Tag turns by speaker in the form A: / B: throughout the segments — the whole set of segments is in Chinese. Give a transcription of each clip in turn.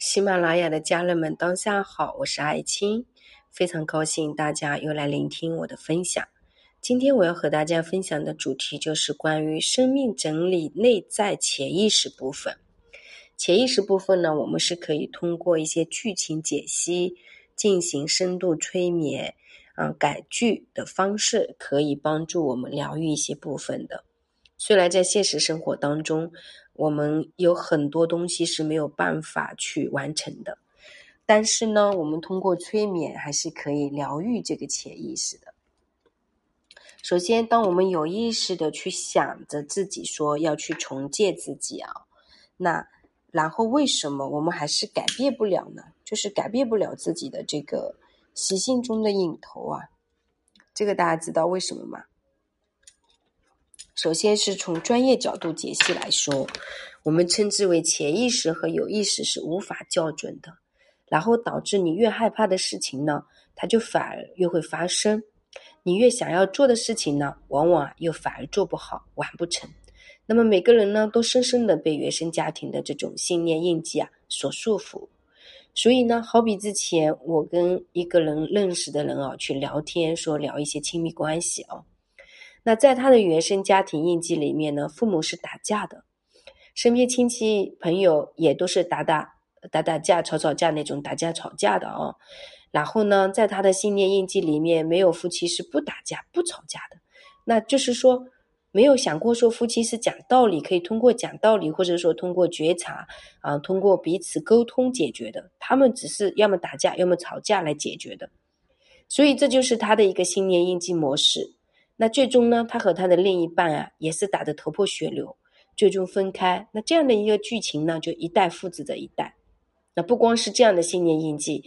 A: 喜马拉雅的家人们，当下好，我是艾青，非常高兴大家又来聆听我的分享。今天我要和大家分享的主题就是关于生命整理内在潜意识部分。潜意识部分呢，我们是可以通过一些剧情解析、进行深度催眠、啊改剧的方式，可以帮助我们疗愈一些部分的。虽然在现实生活当中，我们有很多东西是没有办法去完成的，但是呢，我们通过催眠还是可以疗愈这个潜意识的。首先，当我们有意识的去想着自己说要去重建自己啊，那然后为什么我们还是改变不了呢？就是改变不了自己的这个习性中的瘾头啊。这个大家知道为什么吗？首先是从专业角度解析来说，我们称之为潜意识和有意识是无法校准的，然后导致你越害怕的事情呢，它就反而越会发生。你越想要做的事情呢，往往又反而做不好，完不成。那么每个人呢，都深深的被原生家庭的这种信念印记啊所束缚。所以呢，好比之前我跟一个人认识的人啊去聊天，说聊一些亲密关系啊，那在他的原生家庭印记里面呢，父母是打架的，身边亲戚朋友也都是打打打打架、吵吵架那种打架吵架的啊。然后呢，在他的信念印记里面，没有夫妻是不打架、不吵架的。那就是说，没有想过说夫妻是讲道理，可以通过讲道理，或者说通过觉察啊，通过彼此沟通解决的。他们只是要么打架，要么吵架来解决的。所以这就是他的一个信念印记模式。那最终呢，他和他的另一半啊，也是打得头破血流，最终分开。那这样的一个剧情呢，就一代复制着一代。那不光是这样的信念印记，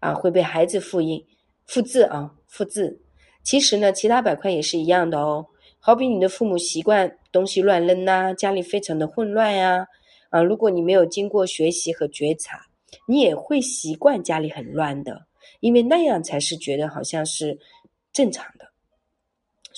A: 啊，会被孩子复印、复制啊，复制。其实呢，其他板块也是一样的哦。好比你的父母习惯东西乱扔呐，家里非常的混乱呀，啊，如果你没有经过学习和觉察，你也会习惯家里很乱的，因为那样才是觉得好像是正常的，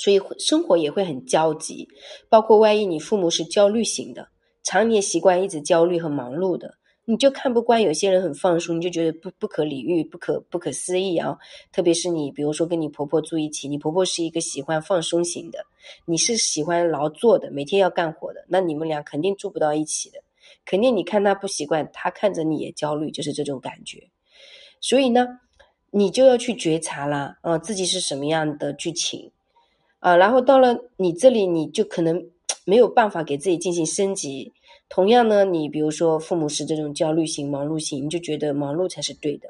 A: 所以生活也会很焦急。包括万一你父母是焦虑型的，常年习惯一直焦虑和忙碌的。你就看不惯有些人很放松，你就觉得不不可理喻、不可不可思议啊！特别是你，比如说跟你婆婆住一起，你婆婆是一个喜欢放松型的，你是喜欢劳作的，每天要干活的，那你们俩肯定住不到一起的。肯定你看他不习惯，他看着你也焦虑，就是这种感觉。所以呢，你就要去觉察啦，啊，自己是什么样的剧情啊？然后到了你这里，你就可能 没有办法给自己进行升级。同样呢，你比如说父母是这种焦虑型、忙碌型，你就觉得忙碌才是对的，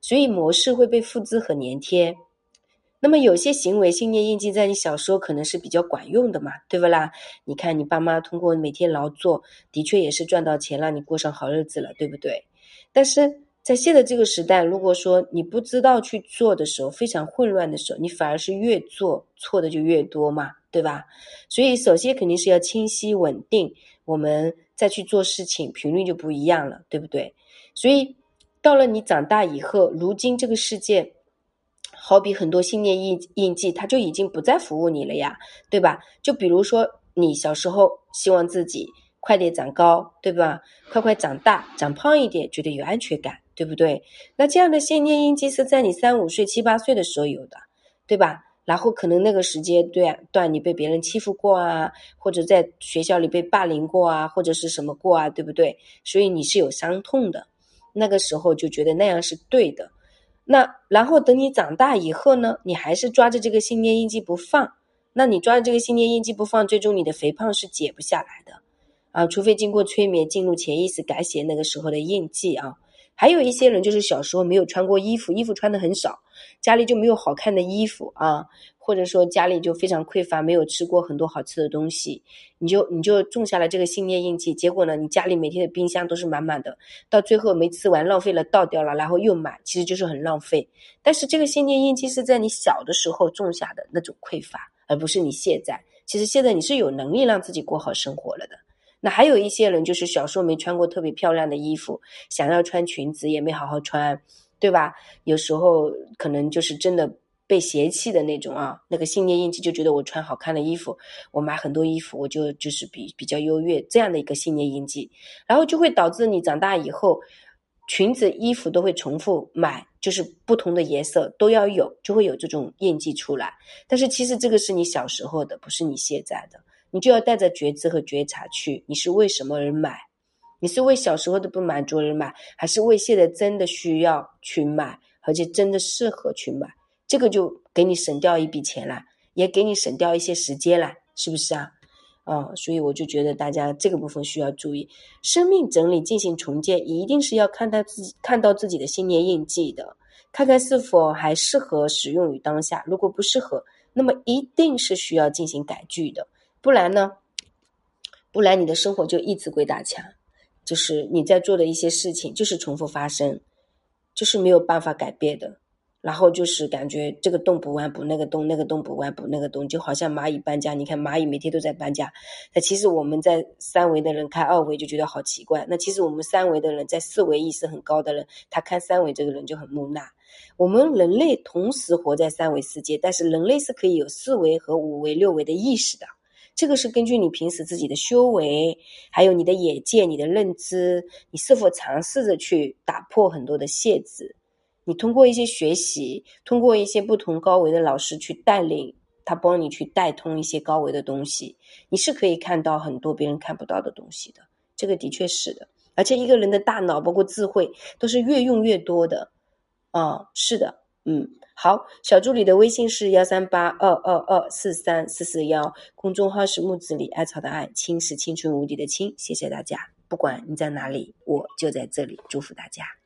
A: 所以模式会被复制和粘贴。那么有些行为信念印记在你小时候可能是比较管用的嘛，对不啦？你看你爸妈通过每天劳作，的确也是赚到钱，让你过上好日子了，对不对？但是在现在这个时代，如果说你不知道去做的时候，非常混乱的时候，你反而是越做错的就越多嘛，对吧？所以首先肯定是要清晰稳定，我们。再去做事情，频率就不一样了，对不对？所以到了你长大以后，如今这个世界，好比很多信念印印记，它就已经不再服务你了呀，对吧？就比如说你小时候希望自己快点长高，对吧？快快长大，长胖一点，觉得有安全感，对不对？那这样的信念印记是在你三五岁、七八岁的时候有的，对吧？然后可能那个时间段段你被别人欺负过啊，或者在学校里被霸凌过啊，或者是什么过啊，对不对？所以你是有伤痛的，那个时候就觉得那样是对的。那然后等你长大以后呢，你还是抓着这个信念印记不放，那你抓着这个信念印记不放，最终你的肥胖是减不下来的啊，除非经过催眠进入潜意识改写那个时候的印记啊。还有一些人就是小时候没有穿过衣服，衣服穿的很少，家里就没有好看的衣服啊，或者说家里就非常匮乏，没有吃过很多好吃的东西，你就你就种下了这个信念印记，结果呢，你家里每天的冰箱都是满满的，到最后没吃完浪费了倒掉了，然后又买，其实就是很浪费。但是这个信念印记是在你小的时候种下的那种匮乏，而不是你现在。其实现在你是有能力让自己过好生活了的。那还有一些人，就是小时候没穿过特别漂亮的衣服，想要穿裙子也没好好穿，对吧？有时候可能就是真的被嫌弃的那种啊，那个信念印记就觉得我穿好看的衣服，我买很多衣服，我就就是比比较优越这样的一个信念印记，然后就会导致你长大以后，裙子、衣服都会重复买，就是不同的颜色都要有，就会有这种印记出来。但是其实这个是你小时候的，不是你现在的。你就要带着觉知和觉察去，你是为什么而买？你是为小时候的不满足而买，还是为现在真的需要去买，而且真的适合去买？这个就给你省掉一笔钱了，也给你省掉一些时间了，是不是啊？啊，所以我就觉得大家这个部分需要注意，生命整理进行重建，一定是要看到自己看到自己的信念印记的，看看是否还适合使用于当下。如果不适合，那么一定是需要进行改句的，不然呢，不然你的生活就一直鬼打墙，就是你在做的一些事情就是重复发生，就是没有办法改变的。然后就是感觉这个洞不完补那个洞，那个洞不完补那个洞，就好像蚂蚁搬家。你看蚂蚁每天都在搬家，那其实我们在三维的人看二维就觉得好奇怪。那其实我们三维的人在四维意识很高的人，他看三维这个人就很木讷。我们人类同时活在三维世界，但是人类是可以有四维和五维、六维的意识的。这个是根据你平时自己的修为，还有你的眼界、你的认知，你是否尝试着去打破很多的限制。你通过一些学习，通过一些不同高维的老师去带领他，帮你去带通一些高维的东西，你是可以看到很多别人看不到的东西的。这个的确是的，而且一个人的大脑包括智慧都是越用越多的。啊，是的，嗯，好，小助理的微信是幺三八二二二四三四四幺，公众号是木子李艾草的艾，青是青春无敌的青。谢谢大家，不管你在哪里，我就在这里，祝福大家。